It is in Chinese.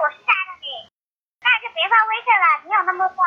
我是加了你。那就别发微信了你有那么多